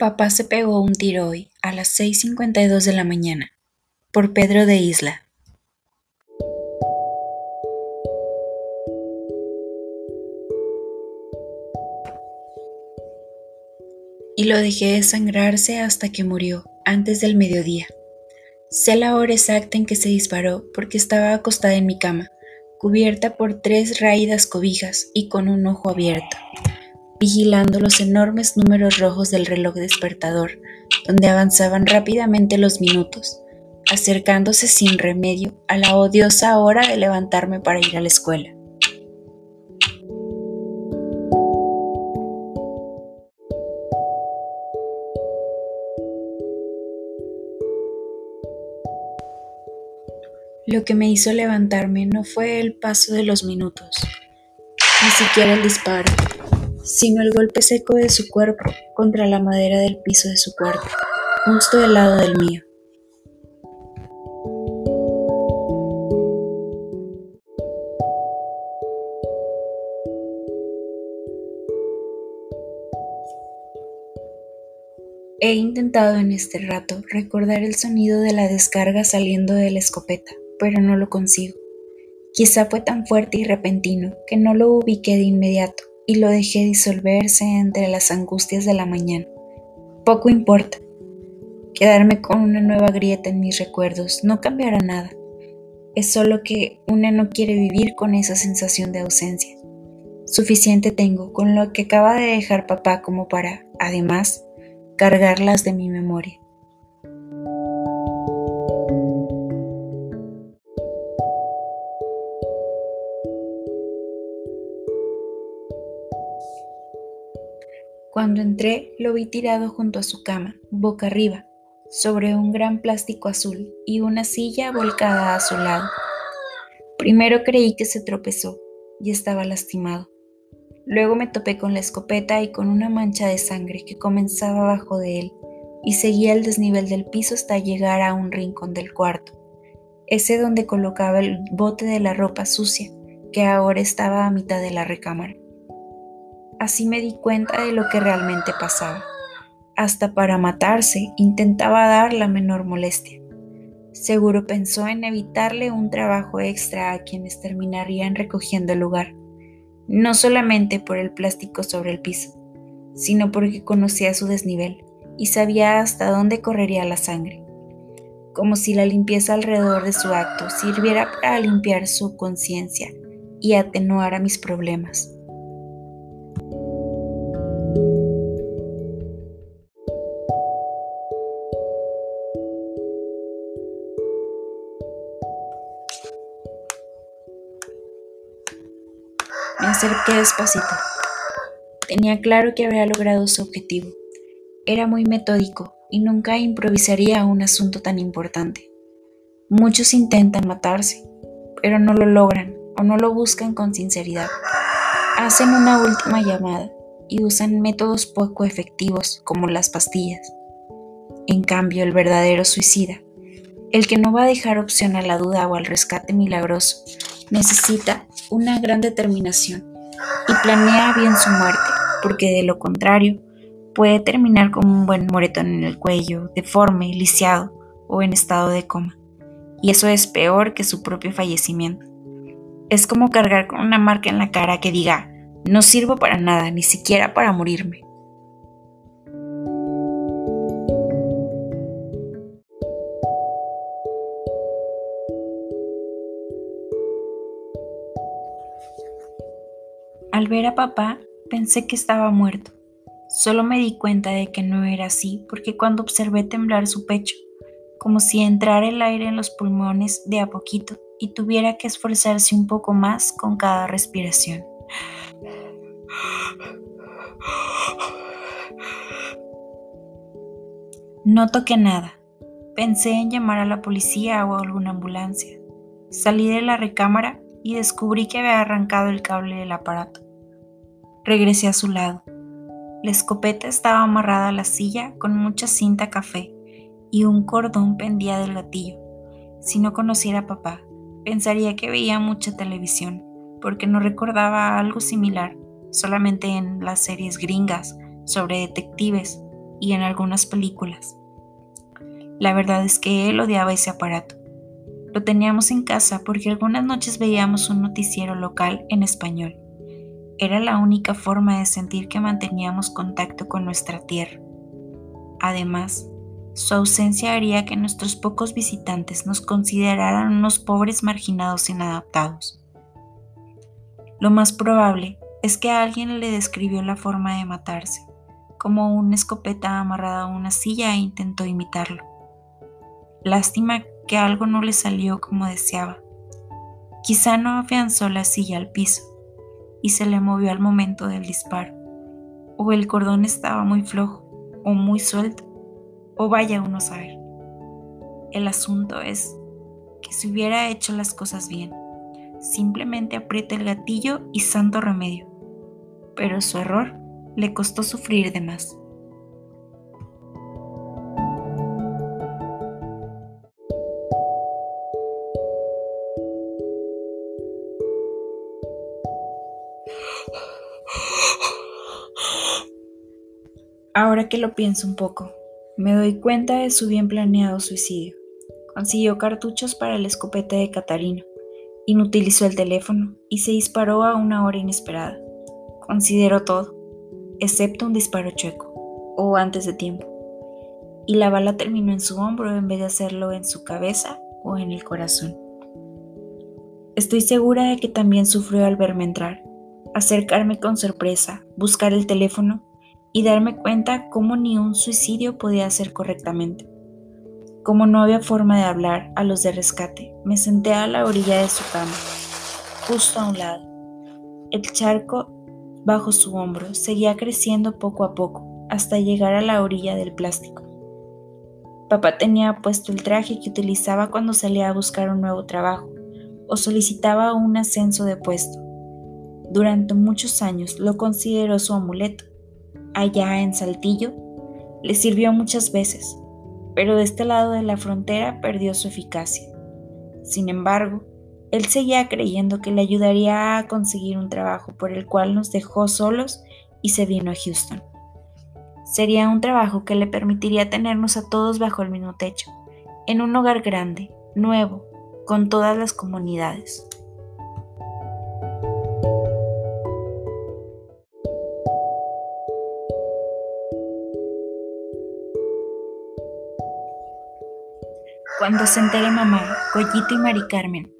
Papá se pegó un tiro hoy a las 6.52 de la mañana. Por Pedro de Isla. Y lo dejé desangrarse hasta que murió, antes del mediodía. Sé la hora exacta en que se disparó porque estaba acostada en mi cama, cubierta por tres raídas cobijas y con un ojo abierto vigilando los enormes números rojos del reloj despertador, donde avanzaban rápidamente los minutos, acercándose sin remedio a la odiosa hora de levantarme para ir a la escuela. Lo que me hizo levantarme no fue el paso de los minutos, ni siquiera el disparo, sino el golpe seco de su cuerpo contra la madera del piso de su cuarto, justo del lado del mío. He intentado en este rato recordar el sonido de la descarga saliendo de la escopeta, pero no lo consigo. Quizá fue tan fuerte y repentino que no lo ubiqué de inmediato y lo dejé disolverse entre las angustias de la mañana. Poco importa. Quedarme con una nueva grieta en mis recuerdos no cambiará nada. Es solo que una no quiere vivir con esa sensación de ausencia. Suficiente tengo con lo que acaba de dejar papá como para, además, cargarlas de mi memoria. Cuando entré, lo vi tirado junto a su cama, boca arriba, sobre un gran plástico azul y una silla volcada a su lado. Primero creí que se tropezó y estaba lastimado. Luego me topé con la escopeta y con una mancha de sangre que comenzaba abajo de él y seguía el desnivel del piso hasta llegar a un rincón del cuarto, ese donde colocaba el bote de la ropa sucia, que ahora estaba a mitad de la recámara. Así me di cuenta de lo que realmente pasaba. Hasta para matarse intentaba dar la menor molestia. Seguro pensó en evitarle un trabajo extra a quienes terminarían recogiendo el lugar, no solamente por el plástico sobre el piso, sino porque conocía su desnivel y sabía hasta dónde correría la sangre, como si la limpieza alrededor de su acto sirviera para limpiar su conciencia y atenuar a mis problemas. Me acerqué despacito. Tenía claro que había logrado su objetivo. Era muy metódico y nunca improvisaría un asunto tan importante. Muchos intentan matarse, pero no lo logran o no lo buscan con sinceridad. Hacen una última llamada y usan métodos poco efectivos como las pastillas. En cambio, el verdadero suicida, el que no va a dejar opción a la duda o al rescate milagroso, necesita una gran determinación y planea bien su muerte, porque de lo contrario puede terminar con un buen moretón en el cuello, deforme, lisiado o en estado de coma. Y eso es peor que su propio fallecimiento. Es como cargar con una marca en la cara que diga, no sirvo para nada, ni siquiera para morirme. Al ver a papá, pensé que estaba muerto. Solo me di cuenta de que no era así porque cuando observé temblar su pecho, como si entrara el aire en los pulmones de a poquito y tuviera que esforzarse un poco más con cada respiración. No toqué nada. Pensé en llamar a la policía o a alguna ambulancia. Salí de la recámara y descubrí que había arrancado el cable del aparato. Regresé a su lado. La escopeta estaba amarrada a la silla con mucha cinta café y un cordón pendía del gatillo. Si no conociera a papá, pensaría que veía mucha televisión, porque no recordaba algo similar, solamente en las series gringas sobre detectives, y en algunas películas. La verdad es que él odiaba ese aparato. Lo teníamos en casa porque algunas noches veíamos un noticiero local en español. Era la única forma de sentir que manteníamos contacto con nuestra tierra. Además, su ausencia haría que nuestros pocos visitantes nos consideraran unos pobres marginados inadaptados. Lo más probable es que alguien le describió la forma de matarse, como una escopeta amarrada a una silla e intentó imitarlo. Lástima que algo no le salió como deseaba. Quizá no afianzó la silla al piso y se le movió al momento del disparo, o el cordón estaba muy flojo o muy suelto, o vaya uno a saber. El asunto es que si hubiera hecho las cosas bien, simplemente aprieta el gatillo y santo remedio, pero su error le costó sufrir de más. Ahora que lo pienso un poco, me doy cuenta de su bien planeado suicidio. Consiguió cartuchos para el escopete de Catarino, inutilizó el teléfono y se disparó a una hora inesperada. Consideró todo, excepto un disparo chueco, o antes de tiempo. Y la bala terminó en su hombro en vez de hacerlo en su cabeza o en el corazón. Estoy segura de que también sufrió al verme entrar, acercarme con sorpresa, buscar el teléfono y darme cuenta cómo ni un suicidio podía hacer correctamente. Como no había forma de hablar a los de rescate, me senté a la orilla de su cama, justo a un lado. El charco bajo su hombro seguía creciendo poco a poco hasta llegar a la orilla del plástico. Papá tenía puesto el traje que utilizaba cuando salía a buscar un nuevo trabajo o solicitaba un ascenso de puesto. Durante muchos años lo consideró su amuleto allá en Saltillo, le sirvió muchas veces, pero de este lado de la frontera perdió su eficacia. Sin embargo, él seguía creyendo que le ayudaría a conseguir un trabajo por el cual nos dejó solos y se vino a Houston. Sería un trabajo que le permitiría tenernos a todos bajo el mismo techo, en un hogar grande, nuevo, con todas las comunidades. Cuando se entere mamá, Goyito y Mari Carmen,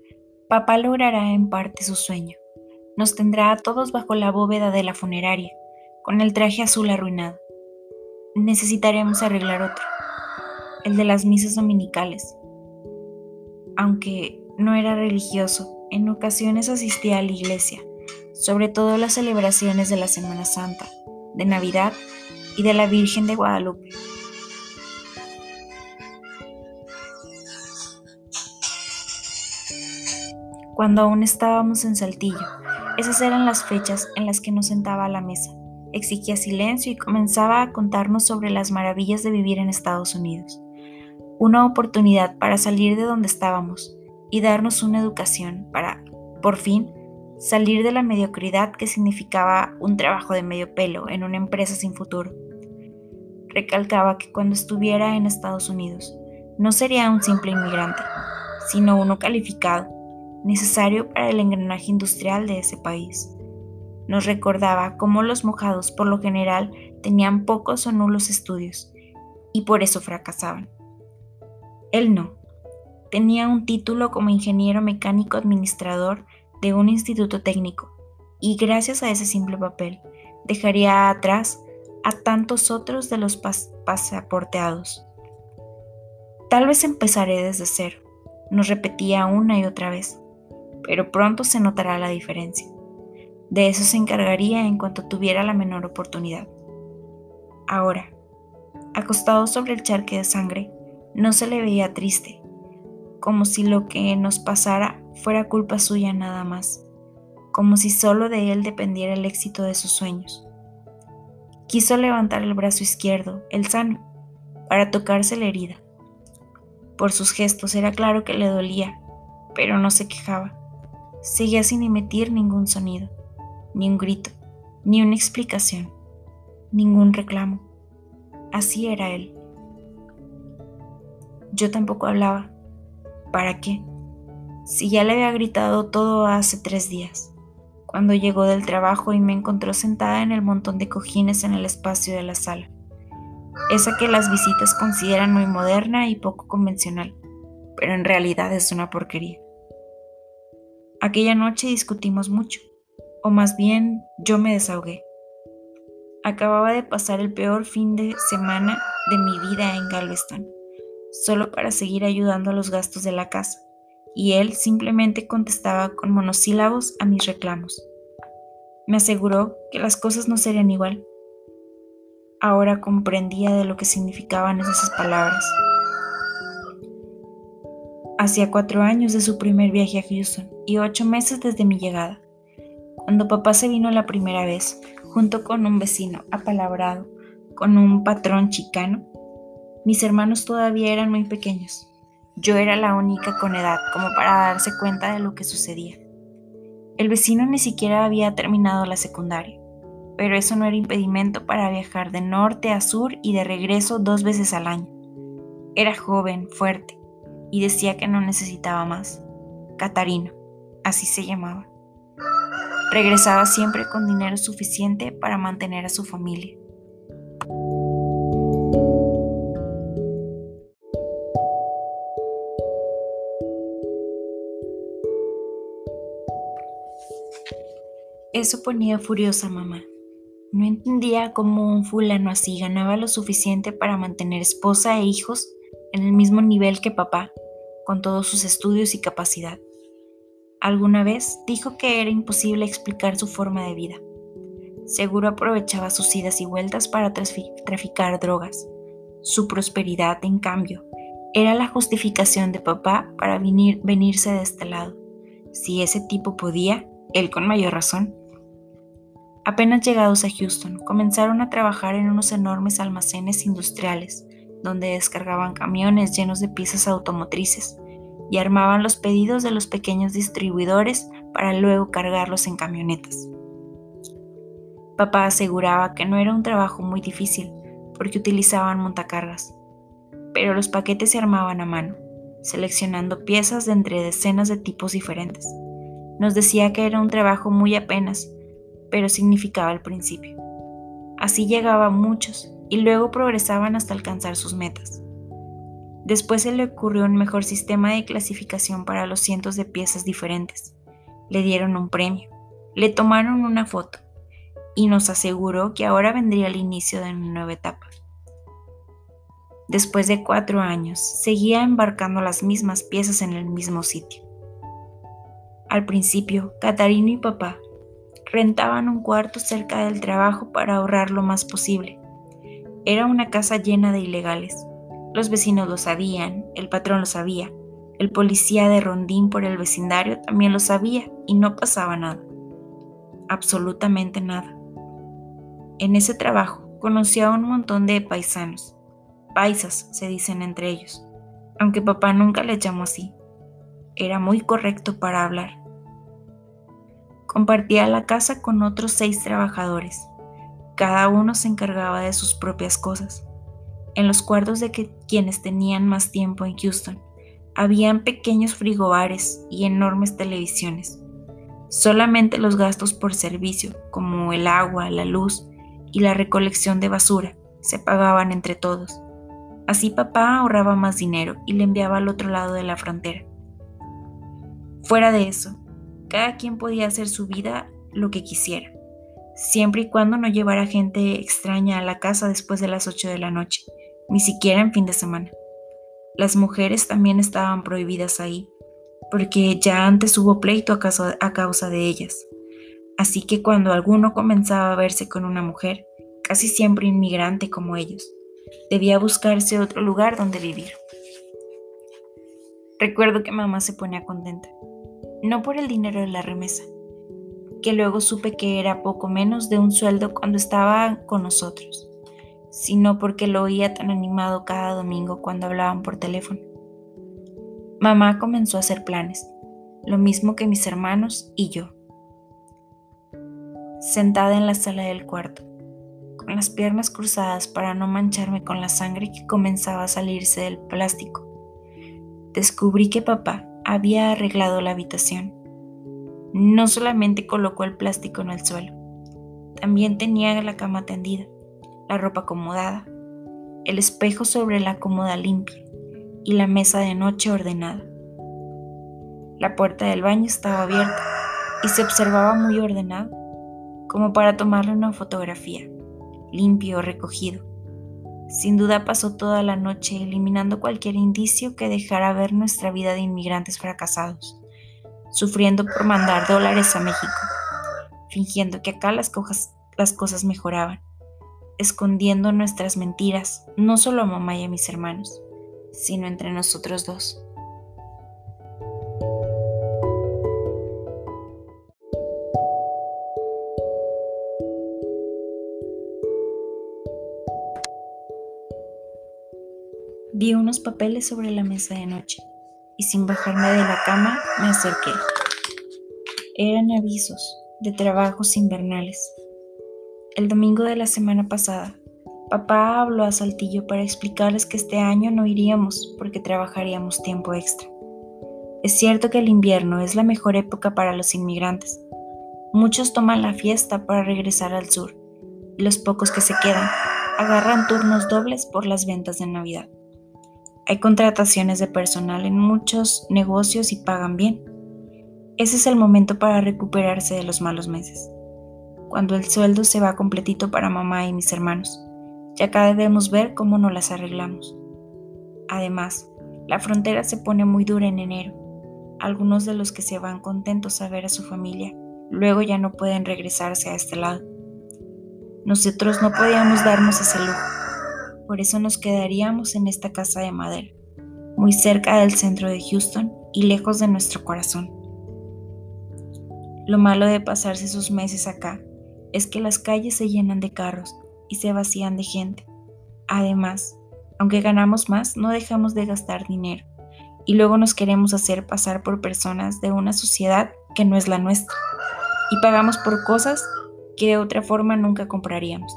papá logrará en parte su sueño. Nos tendrá a todos bajo la bóveda de la funeraria, con el traje azul arruinado. Necesitaremos arreglar otro, el de las misas dominicales. Aunque no era religioso, en ocasiones asistía a la iglesia, sobre todo las celebraciones de la Semana Santa, de Navidad y de la Virgen de Guadalupe. Cuando aún estábamos en Saltillo. Esas eran las fechas en las que nos sentaba a la mesa, exigía silencio y comenzaba a contarnos sobre las maravillas de vivir en Estados Unidos. Una oportunidad para salir de donde estábamos y darnos una educación para, por fin, salir de la mediocridad que significaba un trabajo de medio pelo en una empresa sin futuro. Recalcaba que cuando estuviera en Estados Unidos no sería un simple inmigrante, sino uno calificado necesario para el engranaje industrial de ese país. Nos recordaba cómo los mojados por lo general tenían pocos o nulos estudios y por eso fracasaban. Él no. Tenía un título como ingeniero mecánico administrador de un instituto técnico y gracias a ese simple papel dejaría atrás a tantos otros de los pasaporteados. Tal vez empezaré desde cero, nos repetía una y otra vez pero pronto se notará la diferencia. De eso se encargaría en cuanto tuviera la menor oportunidad. Ahora, acostado sobre el charque de sangre, no se le veía triste, como si lo que nos pasara fuera culpa suya nada más, como si solo de él dependiera el éxito de sus sueños. Quiso levantar el brazo izquierdo, el sano, para tocarse la herida. Por sus gestos era claro que le dolía, pero no se quejaba. Seguía sin emitir ningún sonido, ni un grito, ni una explicación, ningún reclamo. Así era él. Yo tampoco hablaba. ¿Para qué? Si ya le había gritado todo hace tres días, cuando llegó del trabajo y me encontró sentada en el montón de cojines en el espacio de la sala. Esa que las visitas consideran muy moderna y poco convencional, pero en realidad es una porquería. Aquella noche discutimos mucho, o más bien yo me desahogué. Acababa de pasar el peor fin de semana de mi vida en Galveston, solo para seguir ayudando a los gastos de la casa, y él simplemente contestaba con monosílabos a mis reclamos. Me aseguró que las cosas no serían igual. Ahora comprendía de lo que significaban esas palabras. Hacía cuatro años de su primer viaje a Houston y ocho meses desde mi llegada. Cuando papá se vino la primera vez, junto con un vecino apalabrado, con un patrón chicano, mis hermanos todavía eran muy pequeños. Yo era la única con edad como para darse cuenta de lo que sucedía. El vecino ni siquiera había terminado la secundaria, pero eso no era impedimento para viajar de norte a sur y de regreso dos veces al año. Era joven, fuerte, y decía que no necesitaba más. Catarino, así se llamaba. Regresaba siempre con dinero suficiente para mantener a su familia. Eso ponía furiosa a mamá. No entendía cómo un fulano así ganaba lo suficiente para mantener esposa e hijos en el mismo nivel que papá, con todos sus estudios y capacidad. Alguna vez dijo que era imposible explicar su forma de vida. Seguro aprovechaba sus idas y vueltas para traficar drogas. Su prosperidad, en cambio, era la justificación de papá para venir, venirse de este lado. Si ese tipo podía, él con mayor razón. Apenas llegados a Houston, comenzaron a trabajar en unos enormes almacenes industriales, donde descargaban camiones llenos de piezas automotrices y armaban los pedidos de los pequeños distribuidores para luego cargarlos en camionetas. Papá aseguraba que no era un trabajo muy difícil porque utilizaban montacargas, pero los paquetes se armaban a mano, seleccionando piezas de entre decenas de tipos diferentes. Nos decía que era un trabajo muy apenas, pero significaba el principio. Así llegaban muchos y luego progresaban hasta alcanzar sus metas. Después se le ocurrió un mejor sistema de clasificación para los cientos de piezas diferentes. Le dieron un premio, le tomaron una foto y nos aseguró que ahora vendría el inicio de una nueva etapa. Después de cuatro años, seguía embarcando las mismas piezas en el mismo sitio. Al principio, Catarino y papá rentaban un cuarto cerca del trabajo para ahorrar lo más posible. Era una casa llena de ilegales, los vecinos lo sabían, el patrón lo sabía, el policía de rondín por el vecindario también lo sabía y no pasaba nada. Absolutamente nada. En ese trabajo conocí a un montón de paisanos. Paisas se dicen entre ellos, aunque papá nunca les llamó así. Era muy correcto para hablar. Compartía la casa con otros seis trabajadores. Cada uno se encargaba de sus propias cosas. En los cuartos de quienes tenían más tiempo en Houston, habían pequeños frigobares y enormes televisiones. Solamente los gastos por servicio, como el agua, la luz y la recolección de basura, se pagaban entre todos. Así papá ahorraba más dinero y le enviaba al otro lado de la frontera. Fuera de eso, cada quien podía hacer su vida lo que quisiera, siempre y cuando no llevara gente extraña a la casa después de las 8 de la noche ni siquiera en fin de semana. Las mujeres también estaban prohibidas ahí, porque ya antes hubo pleito a causa, a causa de ellas. Así que cuando alguno comenzaba a verse con una mujer, casi siempre inmigrante como ellos, debía buscarse otro lugar donde vivir. Recuerdo que mamá se ponía contenta, no por el dinero de la remesa, que luego supe que era poco menos de un sueldo cuando estaba con nosotros, sino porque lo oía tan animado cada domingo cuando hablaban por teléfono. Mamá comenzó a hacer planes, lo mismo que mis hermanos y yo. Sentada en la sala del cuarto, con las piernas cruzadas para no mancharme con la sangre que comenzaba a salirse del plástico. Descubrí que papá había arreglado la habitación. No solamente colocó el plástico en el suelo, también tenía la cama tendida, la ropa acomodada, el espejo sobre la cómoda limpia y la mesa de noche ordenada. La puerta del baño estaba abierta y se observaba muy ordenado, como para tomarle una fotografía, limpio, recogido. Sin duda pasó toda la noche eliminando cualquier indicio que dejara ver nuestra vida de inmigrantes fracasados, sufriendo por mandar dólares a México, fingiendo que acá las, las cosas mejoraban, escondiendo nuestras mentiras, no solo a mamá y a mis hermanos, sino entre nosotros dos. Vi unos papeles sobre la mesa de noche y sin bajarme de la cama me acerqué. Eran avisos de trabajos invernales. El domingo de la semana pasada, papá habló a Saltillo para explicarles que este año no iríamos porque trabajaríamos tiempo extra. Es cierto que el invierno es la mejor época para los inmigrantes. Muchos toman la fiesta para regresar al sur y los pocos que se quedan agarran turnos dobles por las ventas de Navidad. Hay contrataciones de personal en muchos negocios y pagan bien. Ese es el momento para recuperarse de los malos meses. Cuando el sueldo se va completito para mamá y mis hermanos. Ya acá debemos ver cómo nos las arreglamos. Además, la frontera se pone muy dura en enero. Algunos de los que se van contentos a ver a su familia, luego ya no pueden regresarse a este lado. Nosotros no podíamos darnos ese lujo por eso nos quedaríamos en esta casa de madera, muy cerca del centro de Houston y lejos de nuestro corazón. Lo malo de pasarse esos meses acá es que las calles se llenan de carros y se vacían de gente. Además, aunque ganamos más, no dejamos de gastar dinero y luego nos queremos hacer pasar por personas de una sociedad que no es la nuestra y pagamos por cosas que de otra forma nunca compraríamos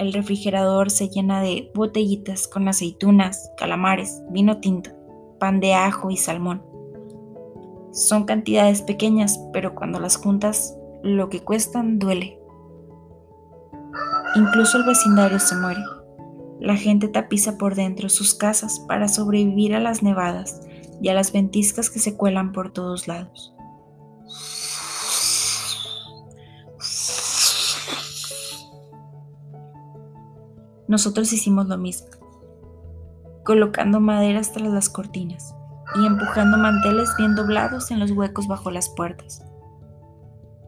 el refrigerador se llena de botellitas con aceitunas, calamares, vino tinto, pan de ajo y salmón. Son cantidades pequeñas, pero cuando las juntas, lo que cuestan duele. Incluso el vecindario se muere. La gente tapiza por dentro sus casas para sobrevivir a las nevadas y a las ventiscas que se cuelan por todos lados. Nosotros hicimos lo mismo, colocando maderas tras las cortinas y empujando manteles bien doblados en los huecos bajo las puertas.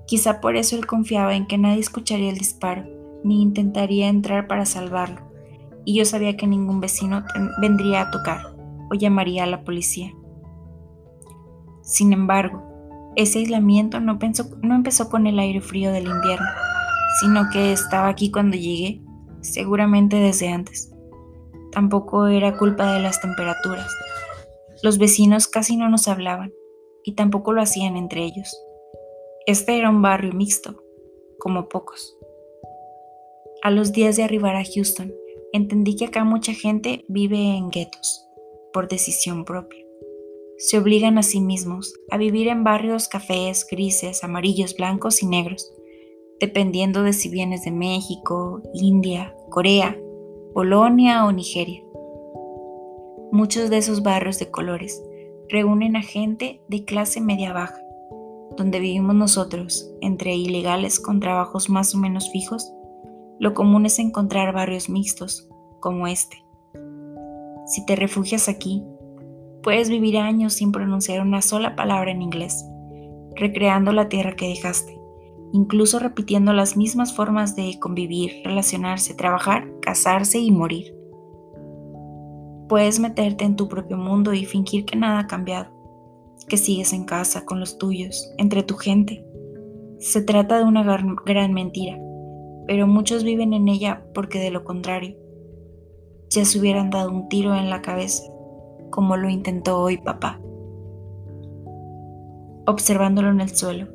Quizá por eso él confiaba en que nadie escucharía el disparo ni intentaría entrar para salvarlo, y yo sabía que ningún vecino vendría a tocar o llamaría a la policía. Sin embargo, ese aislamiento no, no empezó con el aire frío del invierno, sino que estaba aquí cuando llegué seguramente desde antes. Tampoco era culpa de las temperaturas. Los vecinos casi no nos hablaban y tampoco lo hacían entre ellos. Este era un barrio mixto, como pocos. A los días de arribar a Houston, entendí que acá mucha gente vive en guetos, por decisión propia. Se obligan a sí mismos a vivir en barrios cafés, grises, amarillos, blancos y negros, dependiendo de si vienes de México, India, Corea, Polonia o Nigeria. Muchos de esos barrios de colores reúnen a gente de clase media-baja, donde vivimos nosotros, entre ilegales con trabajos más o menos fijos, lo común es encontrar barrios mixtos, como este. Si te refugias aquí, puedes vivir años sin pronunciar una sola palabra en inglés, recreando la tierra que dejaste incluso repitiendo las mismas formas de convivir, relacionarse, trabajar, casarse y morir. Puedes meterte en tu propio mundo y fingir que nada ha cambiado, que sigues en casa con los tuyos, entre tu gente. Se trata de una gran, mentira, pero muchos viven en ella porque de lo contrario, ya se hubieran dado un tiro en la cabeza, como lo intentó hoy papá. Observándolo en el suelo,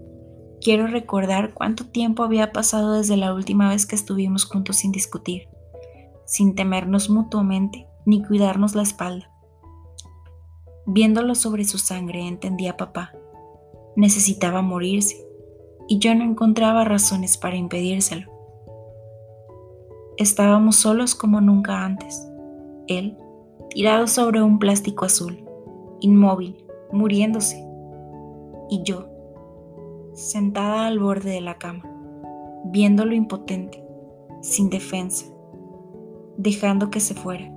Quiero recordar cuánto tiempo había pasado desde la última vez que estuvimos juntos sin discutir, sin temernos mutuamente ni cuidarnos la espalda. Viéndolo sobre su sangre, entendía papá. Necesitaba morirse y yo no encontraba razones para impedírselo. Estábamos solos como nunca antes. Él, tirado sobre un plástico azul, inmóvil, muriéndose. Y yo, sentada al borde de la cama, viéndolo impotente, sin defensa, dejando que se fuera.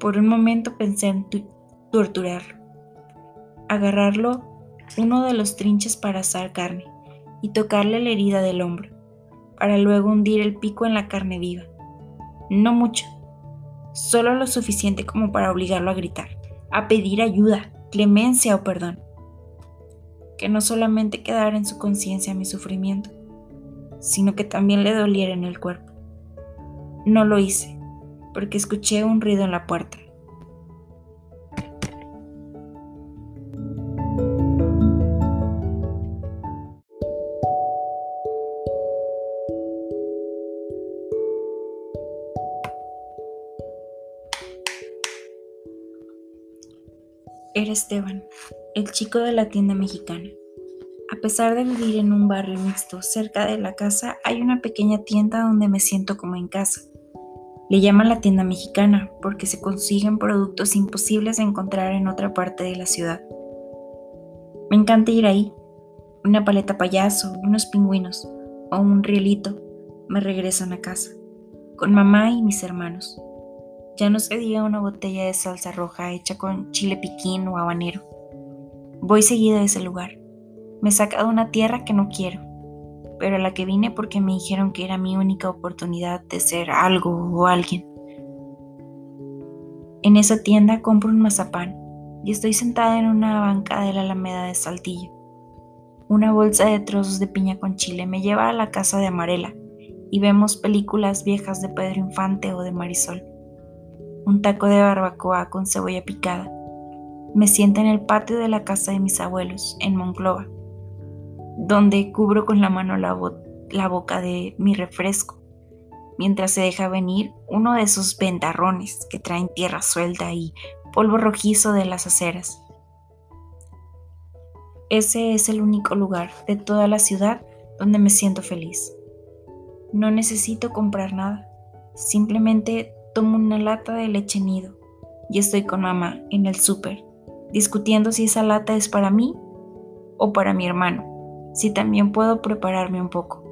Por un momento pensé en torturarlo, agarrarlo uno de los trinches para asar carne y tocarle la herida del hombro, para luego hundir el pico en la carne viva. No mucho, solo lo suficiente como para obligarlo a gritar, a pedir ayuda, clemencia o perdón que no solamente quedara en su conciencia mi sufrimiento, sino que también le doliera en el cuerpo. No lo hice, porque escuché un ruido en la puerta. Era Esteban, el chico de la tienda mexicana. A pesar de vivir en un barrio mixto, cerca de la casa hay una pequeña tienda donde me siento como en casa. Le llaman la tienda mexicana porque se consiguen productos imposibles de encontrar en otra parte de la ciudad. Me encanta ir ahí. Una paleta payaso, unos pingüinos o un rielito me regresan a casa, con mamá y mis hermanos. Ya no se diga una botella de salsa roja hecha con chile piquín o habanero. Voy seguido a ese lugar. Me he sacado una tierra que no quiero, pero a la que vine porque me dijeron que era mi única oportunidad de ser algo o alguien. En esa tienda compro un mazapán y estoy sentada en una banca de la Alameda de Saltillo. Una bolsa de trozos de piña con chile me lleva a la casa de Amarela y vemos películas viejas de Pedro Infante o de Marisol. Un taco de barbacoa con cebolla picada me siento en el patio de la casa de mis abuelos, en Monclova, donde cubro con la mano la, la boca de mi refresco, mientras se deja venir uno de esos ventarrones que traen tierra suelta y polvo rojizo de las aceras. Ese es el único lugar de toda la ciudad donde me siento feliz. No necesito comprar nada, simplemente tomo una lata de leche nido y estoy con mamá en el súper discutiendo si esa lata es para mí o para mi hermano, si también puedo prepararme un poco.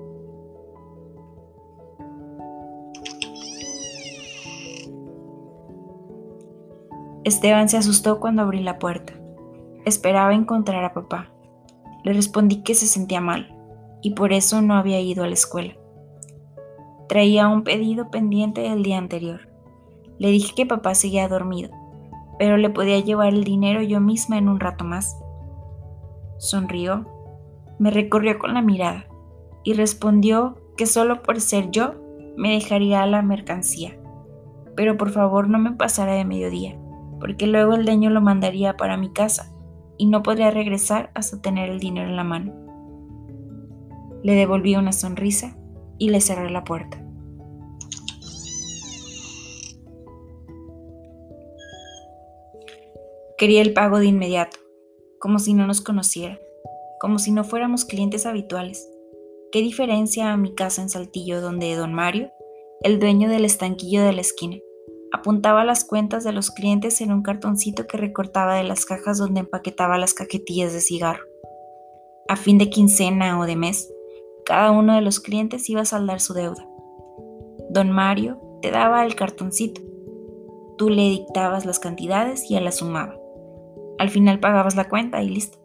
Esteban se asustó cuando abrí la puerta. Esperaba encontrar a papá. Le respondí que se sentía mal y por eso no había ido a la escuela. Traía un pedido pendiente del día anterior. Le dije que papá seguía dormido pero le podía llevar el dinero yo misma en un rato más. Sonrió, me recorrió con la mirada y respondió que solo por ser yo me dejaría la mercancía, pero por favor no me pasara de mediodía, porque luego el dueño lo mandaría para mi casa y no podría regresar hasta tener el dinero en la mano. Le devolví una sonrisa y le cerré la puerta. Quería el pago de inmediato, como si no nos conociera, como si no fuéramos clientes habituales. ¿Qué diferencia a mi casa en Saltillo donde don Mario, el dueño del estanquillo de la esquina, apuntaba las cuentas de los clientes en un cartoncito que recortaba de las cajas donde empaquetaba las cajetillas de cigarro? A fin de quincena o de mes, cada uno de los clientes iba a saldar su deuda. Don Mario te daba el cartoncito. Tú le dictabas las cantidades y él las sumaba. Al final pagabas la cuenta y listo.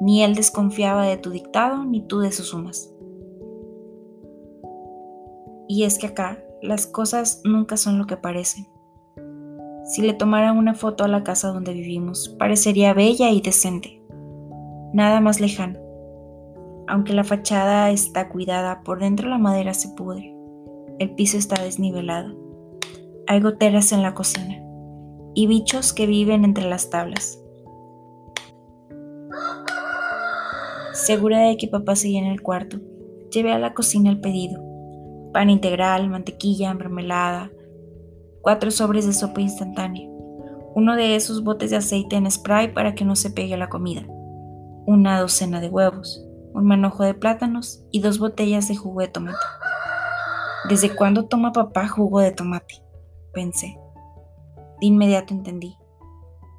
Ni él desconfiaba de tu dictado ni tú de sus sumas. Y es que acá las cosas nunca son lo que parecen. Si le tomara una foto a la casa donde vivimos, parecería bella y decente. Nada más lejano. Aunque la fachada está cuidada, por dentro la madera se pudre. El piso está desnivelado. Hay goteras en la cocina y bichos que viven entre las tablas. Segura de que papá seguía en el cuarto, llevé a la cocina el pedido. Pan integral, mantequilla, mermelada, cuatro sobres de sopa instantánea, uno de esos botes de aceite en spray para que no se pegue la comida, una docena de huevos, un manojo de plátanos y dos botellas de jugo de tomate. ¿Desde cuándo toma papá jugo de tomate? pensé. De inmediato entendí.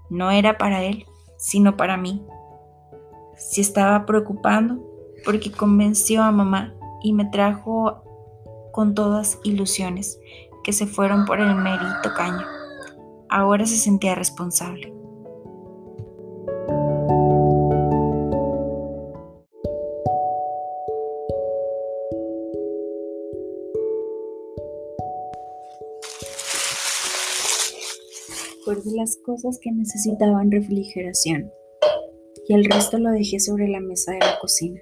No era para él, sino para mí. Si estaba preocupando, porque convenció a mamá y me trajo con todas ilusiones que se fueron por el mérito caño. Ahora se sentía responsable. Las cosas que necesitaban refrigeración y el resto lo dejé sobre la mesa de la cocina.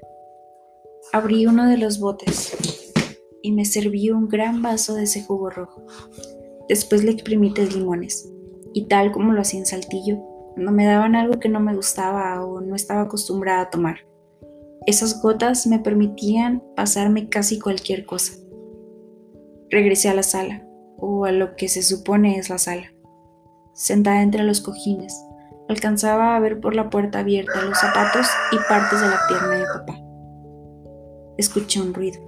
Abrí uno de los botes y me serví un gran vaso de ese jugo rojo. Después le exprimí tres limones y tal como lo hacía en Saltillo, cuando me daban algo que no me gustaba o no estaba acostumbrada a tomar. Esas gotas me permitían pasarme casi cualquier cosa. Regresé a la sala, o a lo que se supone es la sala sentada entre los cojines. Alcanzaba a ver por la puerta abierta los zapatos y partes de la pierna de papá. Escuché un ruido,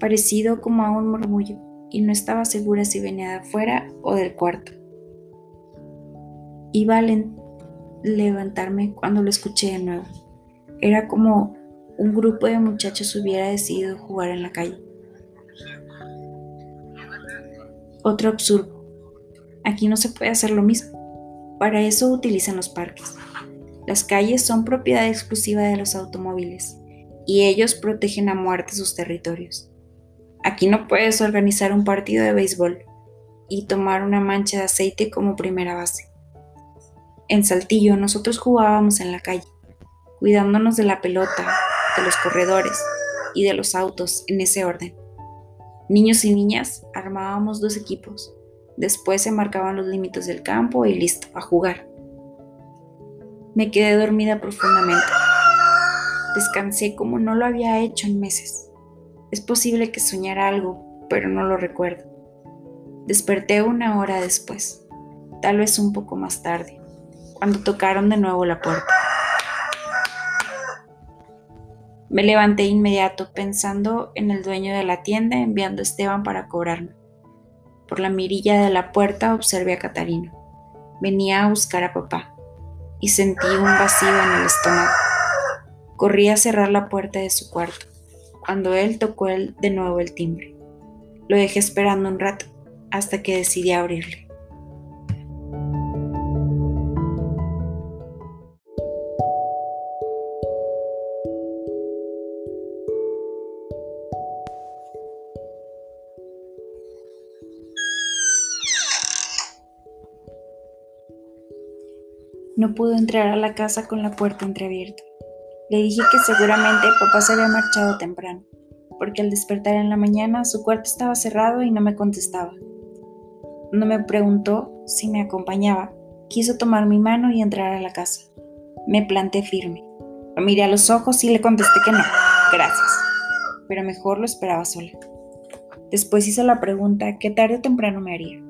parecido como a un murmullo, y no estaba segura si venía de afuera o del cuarto. Iba a levantarme cuando lo escuché de nuevo. Era como un grupo de muchachos hubiera decidido jugar en la calle. Otro absurdo Aquí no se puede hacer lo mismo. Para eso utilizan los parques. Las calles son propiedad exclusiva de los automóviles y ellos protegen a muerte sus territorios. Aquí no puedes organizar un partido de béisbol y tomar una mancha de aceite como primera base. En Saltillo nosotros jugábamos en la calle, cuidándonos de la pelota, de los corredores y de los autos en ese orden. Niños y niñas armábamos dos equipos, Después se marcaban los límites del campo y listo, a jugar. Me quedé dormida profundamente. Descansé como no lo había hecho en meses. Es posible que soñara algo, pero no lo recuerdo. Desperté una hora después, tal vez un poco más tarde, cuando tocaron de nuevo la puerta. Me levanté inmediato pensando en el dueño de la tienda enviando a Esteban para cobrarme. Por la mirilla de la puerta observé a Catarino. Venía a buscar a papá y sentí un vacío en el estómago. Corrí a cerrar la puerta de su cuarto, cuando él tocó de nuevo el timbre. Lo dejé esperando un rato hasta que decidí abrirle. No pudo entrar a la casa con la puerta entreabierta. Le dije que seguramente papá se había marchado temprano, porque al despertar en la mañana su cuarto estaba cerrado y no me contestaba. No me preguntó si me acompañaba, quiso tomar mi mano y entrar a la casa. Me planté firme. Lo miré a los ojos y le contesté que no, gracias. Pero mejor lo esperaba sola. Después hizo la pregunta que tarde o temprano me haría.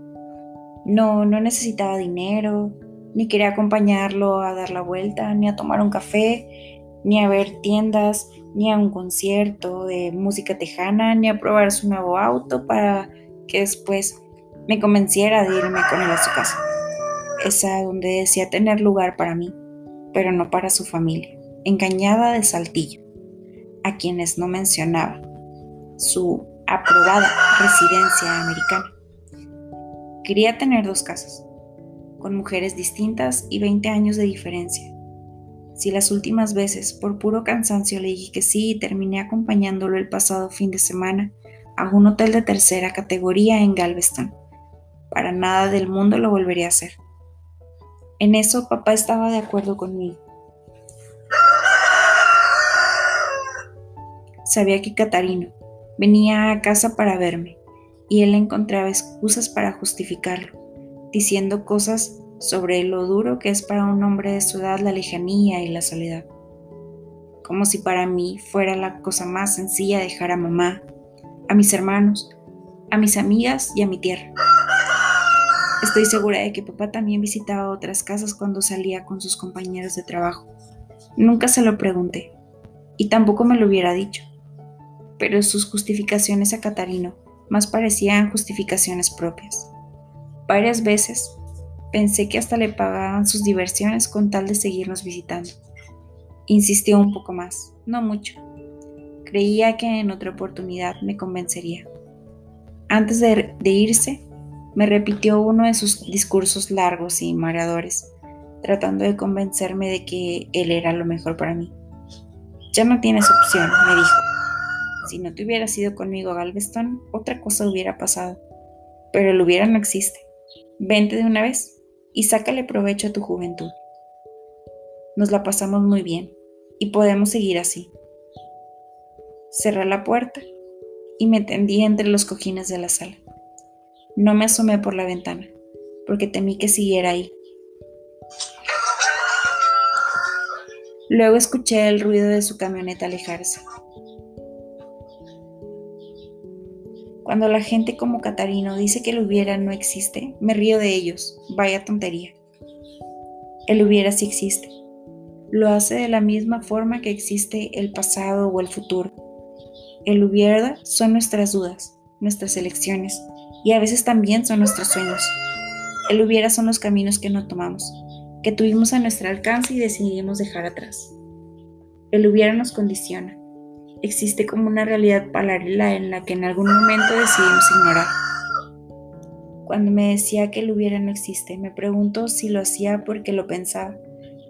No, no necesitaba dinero, ni quería acompañarlo a dar la vuelta, ni a tomar un café, ni a ver tiendas, ni a un concierto de música tejana, ni a probar su nuevo auto para que después me convenciera de irme con él a su casa. Esa donde decía tener lugar para mí, pero no para su familia, engañada de Saltillo, a quienes no mencionaba, su aprobada residencia americana. Quería tener dos casas, con mujeres distintas y 20 años de diferencia. Si las últimas veces por puro cansancio le dije que sí y terminé acompañándolo el pasado fin de semana a un hotel de tercera categoría en Galveston, para nada del mundo lo volvería a hacer. En eso papá estaba de acuerdo conmigo. Sabía que Catarino venía a casa para verme y él encontraba excusas para justificarlo diciendo cosas sobre lo duro que es para un hombre de su edad la lejanía y la soledad. como si para mí fuera la cosa más sencilla dejar a mamá, a mis hermanos, a mis amigas y a mi tierra. Estoy segura de que papá también visitaba otras casas cuando salía con sus compañeros de trabajo. Nunca se lo pregunté y tampoco me lo hubiera dicho, pero sus justificaciones a Catarino más parecían justificaciones propias. Varias veces pensé que hasta le pagaban sus diversiones con tal de seguirnos visitando. Insistió un poco más, no mucho. Creía que en otra oportunidad me convencería. Antes de, irse, me repitió uno de sus discursos largos y mareadores, tratando de convencerme de que él era lo mejor para mí. Ya no tienes opción, me dijo. Si no te hubieras ido conmigo a Galveston, otra cosa hubiera pasado. Pero el hubiera no existe. Vente de una vez y sácale provecho a tu juventud. Nos la pasamos muy bien y podemos seguir así. Cerré la puerta y me tendí entre los cojines de la sala. No me asomé por la ventana, porque temí que siguiera ahí. Luego escuché el ruido de su camioneta alejarse. Cuando la gente como Catarino dice que el hubiera no existe, me río de ellos. Vaya tontería. El hubiera sí existe lo hace de la misma forma que existe el pasado o el futuro. El hubiera son nuestras dudas, nuestras elecciones y a veces también son nuestros sueños. El hubiera son los caminos que no tomamos, que tuvimos a nuestro alcance y decidimos dejar atrás. El hubiera nos condiciona. Existe como una realidad paralela en la que en algún momento decidimos ignorar. Cuando me decía que el hubiera no existe, me pregunto si lo hacía porque lo pensaba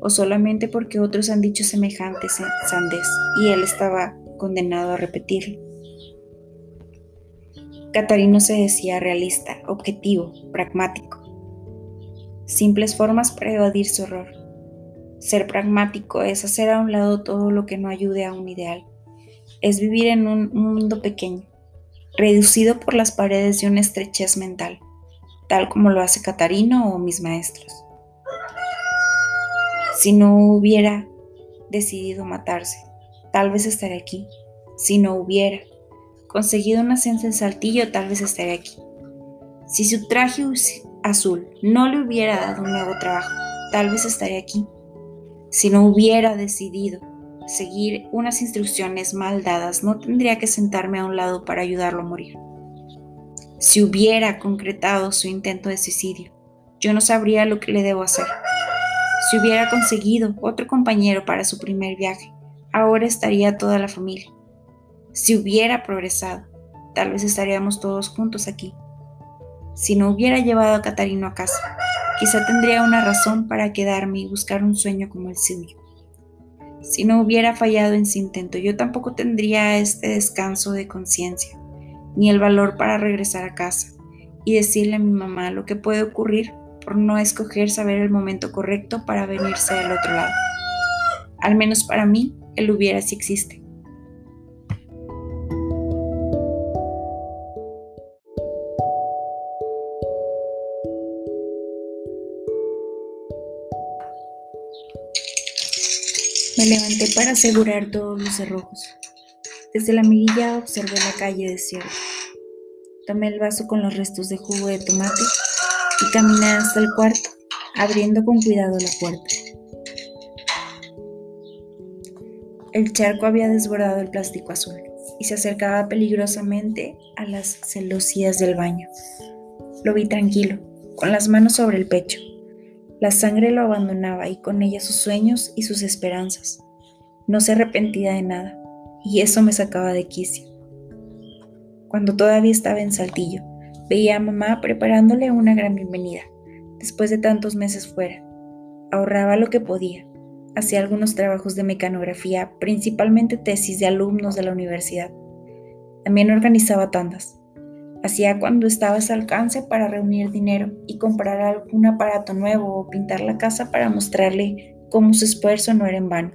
o solamente porque otros han dicho semejantes sandés y él estaba condenado a repetirlo. Catarino se decía realista, objetivo, pragmático. Simples formas para evadir su horror. Ser pragmático es hacer a un lado todo lo que no ayude a un ideal. Es vivir en un mundo pequeño, reducido por las paredes de una estrechez mental, tal como lo hace Catarino o mis maestros si no hubiera decidido matarse. Tal vez estaría aquí. Si no hubiera conseguido un ascenso en Saltillo, tal vez estaría aquí. Si su traje azul no le hubiera dado un nuevo trabajo, tal vez estaría aquí. Si no hubiera decidido seguir unas instrucciones mal dadas, no tendría que sentarme a un lado para ayudarlo a morir. Si hubiera concretado su intento de suicidio, yo no sabría lo que le debo hacer. Si hubiera conseguido otro compañero para su primer viaje, ahora estaría toda la familia. Si hubiera progresado, tal vez estaríamos todos juntos aquí. Si no hubiera llevado a Catarino a casa, quizá tendría una razón para quedarme y buscar un sueño como el suyo. Si no hubiera fallado en su intento, yo tampoco tendría este descanso de conciencia, ni el valor para regresar a casa y decirle a mi mamá lo que puede ocurrir por no escoger saber el momento correcto para venirse del otro lado. Al menos para mí, él hubiera si existe. Me levanté para asegurar todos los cerrojos. Desde la mirilla observé la calle desierta. Tomé el vaso con los restos de jugo de tomate y caminé hasta el cuarto, abriendo con cuidado la puerta. El charco había desbordado el plástico azul y se acercaba peligrosamente a las celosías del baño. Lo vi tranquilo, con las manos sobre el pecho. La sangre lo abandonaba y con ella sus sueños y sus esperanzas. No se arrepentía de nada, y eso me sacaba de quicio. Cuando todavía estaba en Saltillo, Veía a mamá preparándole una gran bienvenida, después de tantos meses fuera. Ahorraba lo que podía. Hacía algunos trabajos de mecanografía, principalmente tesis de alumnos de la universidad. También organizaba tandas. Hacía cuando estaba a su alcance para reunir dinero y comprar algún aparato nuevo o pintar la casa para mostrarle cómo su esfuerzo no era en vano.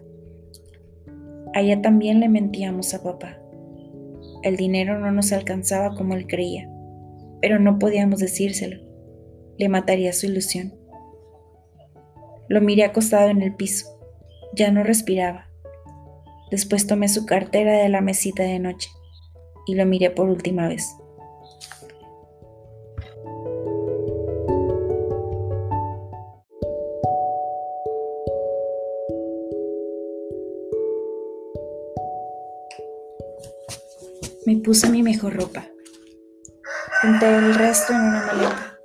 A ella también le mentíamos a papá. El dinero no nos alcanzaba como él creía pero no podíamos decírselo. Le mataría su ilusión. Lo miré acostado en el piso. Ya no respiraba. Después tomé su cartera de la mesita de noche y lo miré por última vez. Me puse mi mejor ropa. Junté el resto en una maleta.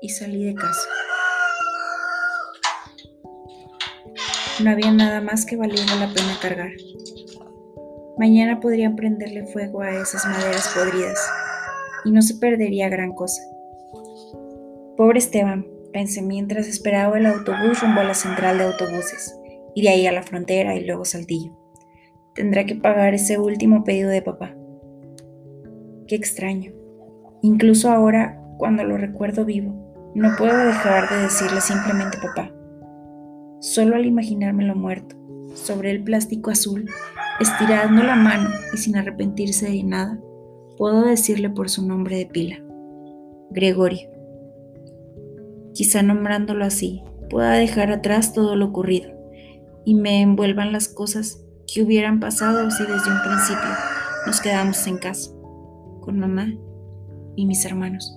Y salí de casa. No había nada más que valiera la pena cargar. Mañana podrían prenderle fuego a esas maderas podridas y no se perdería gran cosa. Pobre Esteban, pensé mientras esperaba el autobús rumbo a la central de autobuses y de ahí a la frontera y luego Saltillo. Tendrá que pagar ese último pedido de papá. Qué extraño. Incluso ahora, cuando lo recuerdo vivo, no puedo dejar de decirle simplemente papá. Solo al imaginármelo muerto, sobre el plástico azul, estirando la mano y sin arrepentirse de nada, puedo decirle por su nombre de pila, Gregorio. Quizá nombrándolo así, pueda dejar atrás todo lo ocurrido y me envuelvan las cosas que hubieran pasado si desde un principio nos quedamos en casa, con mamá y mis hermanos.